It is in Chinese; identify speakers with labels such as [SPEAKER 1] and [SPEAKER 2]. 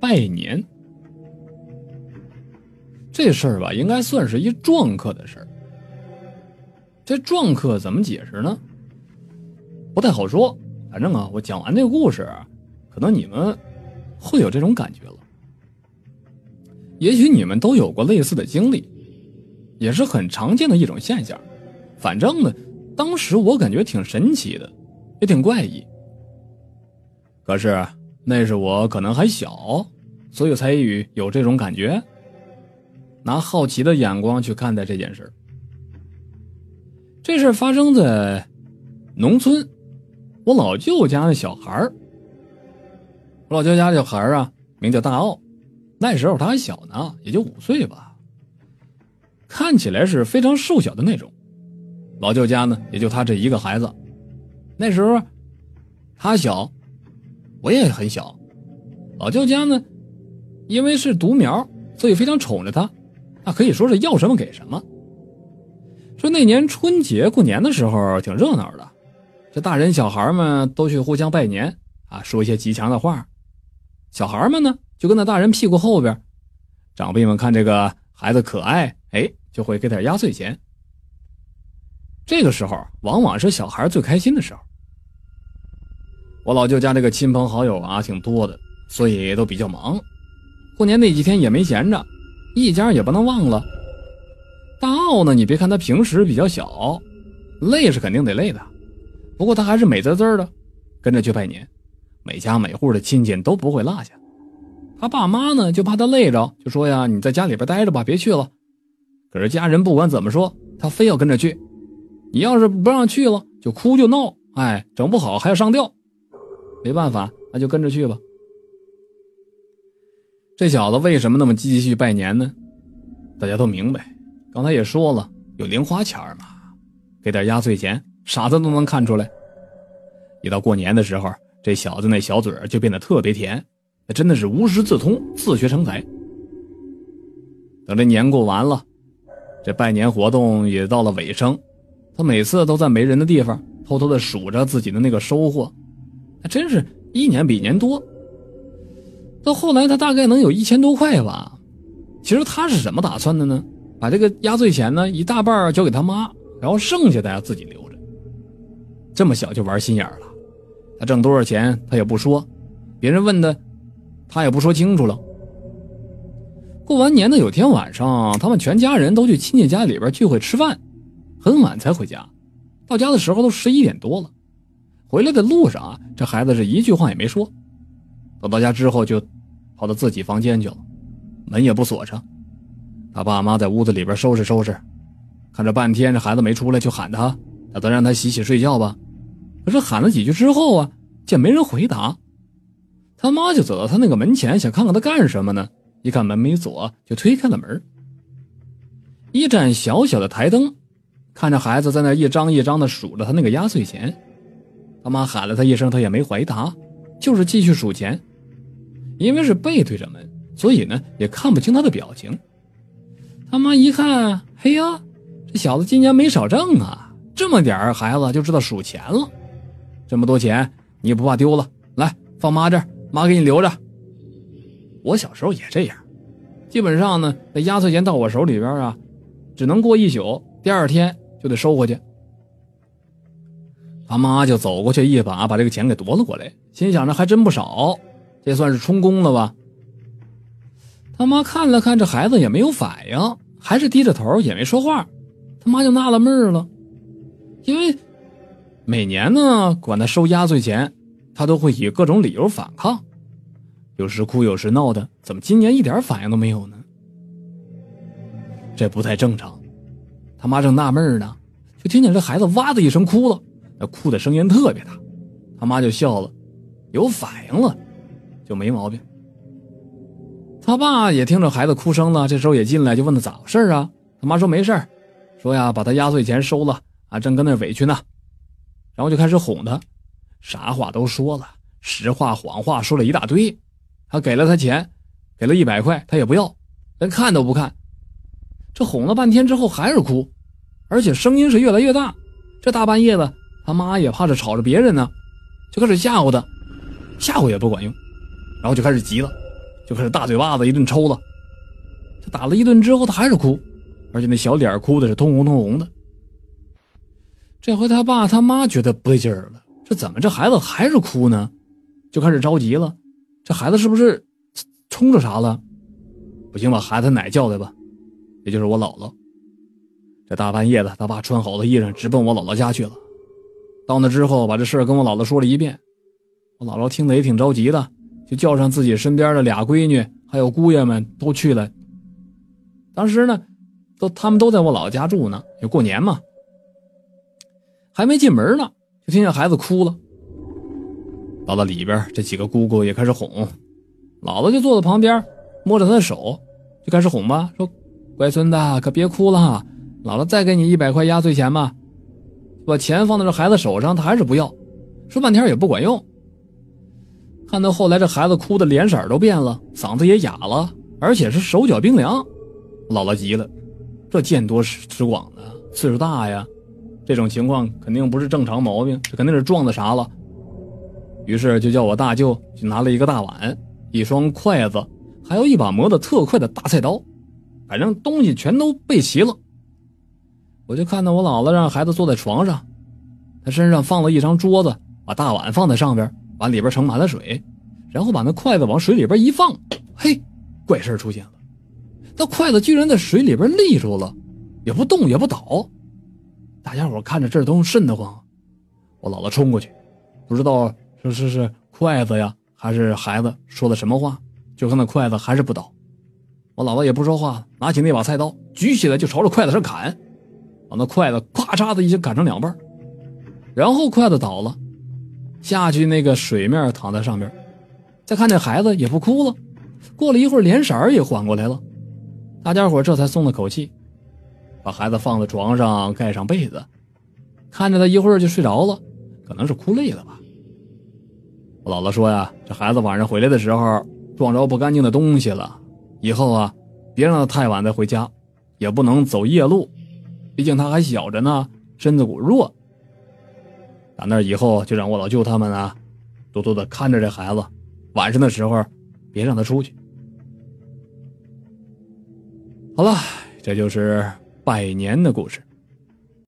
[SPEAKER 1] 拜年。这事儿吧，应该算是一撞客的事儿。这撞客怎么解释呢？不太好说。反正啊，我讲完这个故事，可能你们会有这种感觉了。也许你们都有过类似的经历，也是很常见的一种现象。反正呢，当时我感觉挺神奇的，也挺怪异。可是那是我可能还小，所以才与有这种感觉，拿好奇的眼光去看待这件事这事发生在农村。我老舅家那小孩我老舅家小孩啊，名叫大奥，那时候他还小呢，也就五岁吧，看起来是非常瘦小的那种。老舅家呢，也就他这一个孩子。那时候他小，我也很小。老舅家呢，因为是独苗，所以非常宠着他，那可以说是要什么给什么。说那年春节过年的时候，挺热闹的。这大人小孩们都去互相拜年啊，说一些吉祥的话。小孩们呢，就跟在大人屁股后边。长辈们看这个孩子可爱，哎，就会给点压岁钱。这个时候，往往是小孩最开心的时候。我老舅家这个亲朋好友啊，挺多的，所以都比较忙。过年那几天也没闲着，一家也不能忘了。大奥呢，你别看他平时比较小，累是肯定得累的。不过他还是美滋滋的，跟着去拜年，每家每户的亲戚都不会落下。他爸妈呢，就怕他累着，就说呀：“你在家里边待着吧，别去了。”可是家人不管怎么说，他非要跟着去。你要是不让去了，就哭就闹，哎，整不好还要上吊。没办法，那就跟着去吧。这小子为什么那么积极去拜年呢？大家都明白，刚才也说了，有零花钱嘛，给点压岁钱。傻子都能看出来。一到过年的时候，这小子那小嘴就变得特别甜，那真的是无师自通，自学成才。等这年过完了，这拜年活动也到了尾声，他每次都在没人的地方偷偷的数着自己的那个收获，真是一年比一年多。到后来，他大概能有一千多块吧。其实他是怎么打算的呢？把这个压岁钱呢，一大半交给他妈，然后剩下的要自己留着。这么小就玩心眼了，他挣多少钱他也不说，别人问的，他也不说清楚了。过完年的有天晚上，他们全家人都去亲戚家里边聚会吃饭，很晚才回家，到家的时候都十一点多了。回来的路上啊，这孩子是一句话也没说，等到家之后就跑到自己房间去了，门也不锁上。他爸妈在屋子里边收拾收拾，看着半天这孩子没出来，就喊他，打算让他洗洗睡觉吧。可是喊了几句之后啊，见没人回答，他妈就走到他那个门前，想看看他干什么呢？一看门没锁，就推开了门。一盏小小的台灯，看着孩子在那一张一张的数着他那个压岁钱。他妈喊了他一声，他也没回答，就是继续数钱。因为是背对着门，所以呢也看不清他的表情。他妈一看，嘿呀，这小子今年没少挣啊，这么点儿孩子就知道数钱了。这么多钱，你也不怕丢了？来，放妈这儿，妈给你留着。我小时候也这样，基本上呢，那压岁钱到我手里边啊，只能过一宿，第二天就得收回去。他妈就走过去一把把这个钱给夺了过来，心想着还真不少，这算是充公了吧？他妈看了看这孩子也没有反应，还是低着头也没说话。他妈就纳了闷了，因为。每年呢，管他收压岁钱，他都会以各种理由反抗，有时哭有时闹的。怎么今年一点反应都没有呢？这不太正常。他妈正纳闷呢，就听见这孩子哇的一声哭了，那哭的声音特别大。他妈就笑了，有反应了，就没毛病。他爸也听着孩子哭声了，这时候也进来就问他咋回事啊？他妈说没事说呀把他压岁钱收了啊，正跟那委屈呢。然后就开始哄他，啥话都说了，实话谎话说了一大堆。他给了他钱，给了一百块，他也不要，连看都不看。这哄了半天之后还是哭，而且声音是越来越大。这大半夜的，他妈也怕是吵着别人呢，就开始吓唬他，吓唬也不管用，然后就开始急了，就开始大嘴巴子一顿抽了。这打了一顿之后，他还是哭，而且那小脸哭的是通红通红的。这回他爸他妈觉得不对劲了，这怎么这孩子还是哭呢？就开始着急了，这孩子是不是冲着啥了？不行，把孩子奶叫来吧，也就是我姥姥。这大半夜的，他爸穿好了衣裳，直奔我姥姥家去了。到那之后，把这事跟我姥姥说了一遍。我姥姥听得也挺着急的，就叫上自己身边的俩闺女，还有姑爷们都去了。当时呢，都他们都在我姥姥家住呢，也过年嘛。还没进门呢，就听见孩子哭了。到了里边，这几个姑姑也开始哄，姥姥就坐在旁边，摸着他的手，就开始哄吧，说：“乖孙子，可别哭了。”姥姥再给你一百块压岁钱吧，把钱放到这孩子手上，他还是不要，说半天也不管用。看到后来这孩子哭的脸色都变了，嗓子也哑了，而且是手脚冰凉。姥姥急了，这见多识广的，岁数大呀，这种情况肯定不是正常毛病，这肯定是撞的啥了。于是就叫我大舅去拿了一个大碗、一双筷子，还有一把磨的特快的大菜刀，反正东西全都备齐了。我就看到我姥姥让孩子坐在床上，他身上放了一张桌子，把大碗放在上边，碗里边盛满了水，然后把那筷子往水里边一放，嘿，怪事出现了，那筷子居然在水里边立住了，也不动也不倒。大家伙看着这都瘆得慌。我姥姥冲过去，不知道是是是筷子呀，还是孩子说的什么话，就看那筷子还是不倒。我姥姥也不说话，拿起那把菜刀举起来就朝着筷子上砍。把那筷子咔嚓的一下砍成两半，然后筷子倒了，下去那个水面躺在上面，再看那孩子也不哭了，过了一会儿脸色也缓过来了，大家伙这才松了口气，把孩子放在床上盖上被子，看着他一会儿就睡着了，可能是哭累了吧。我姥姥说呀，这孩子晚上回来的时候撞着不干净的东西了，以后啊别让他太晚再回家，也不能走夜路。毕竟他还小着呢，身子骨弱。打那以后，就让我老舅他们啊，多多的看着这孩子，晚上的时候别让他出去。好了，这就是拜年的故事。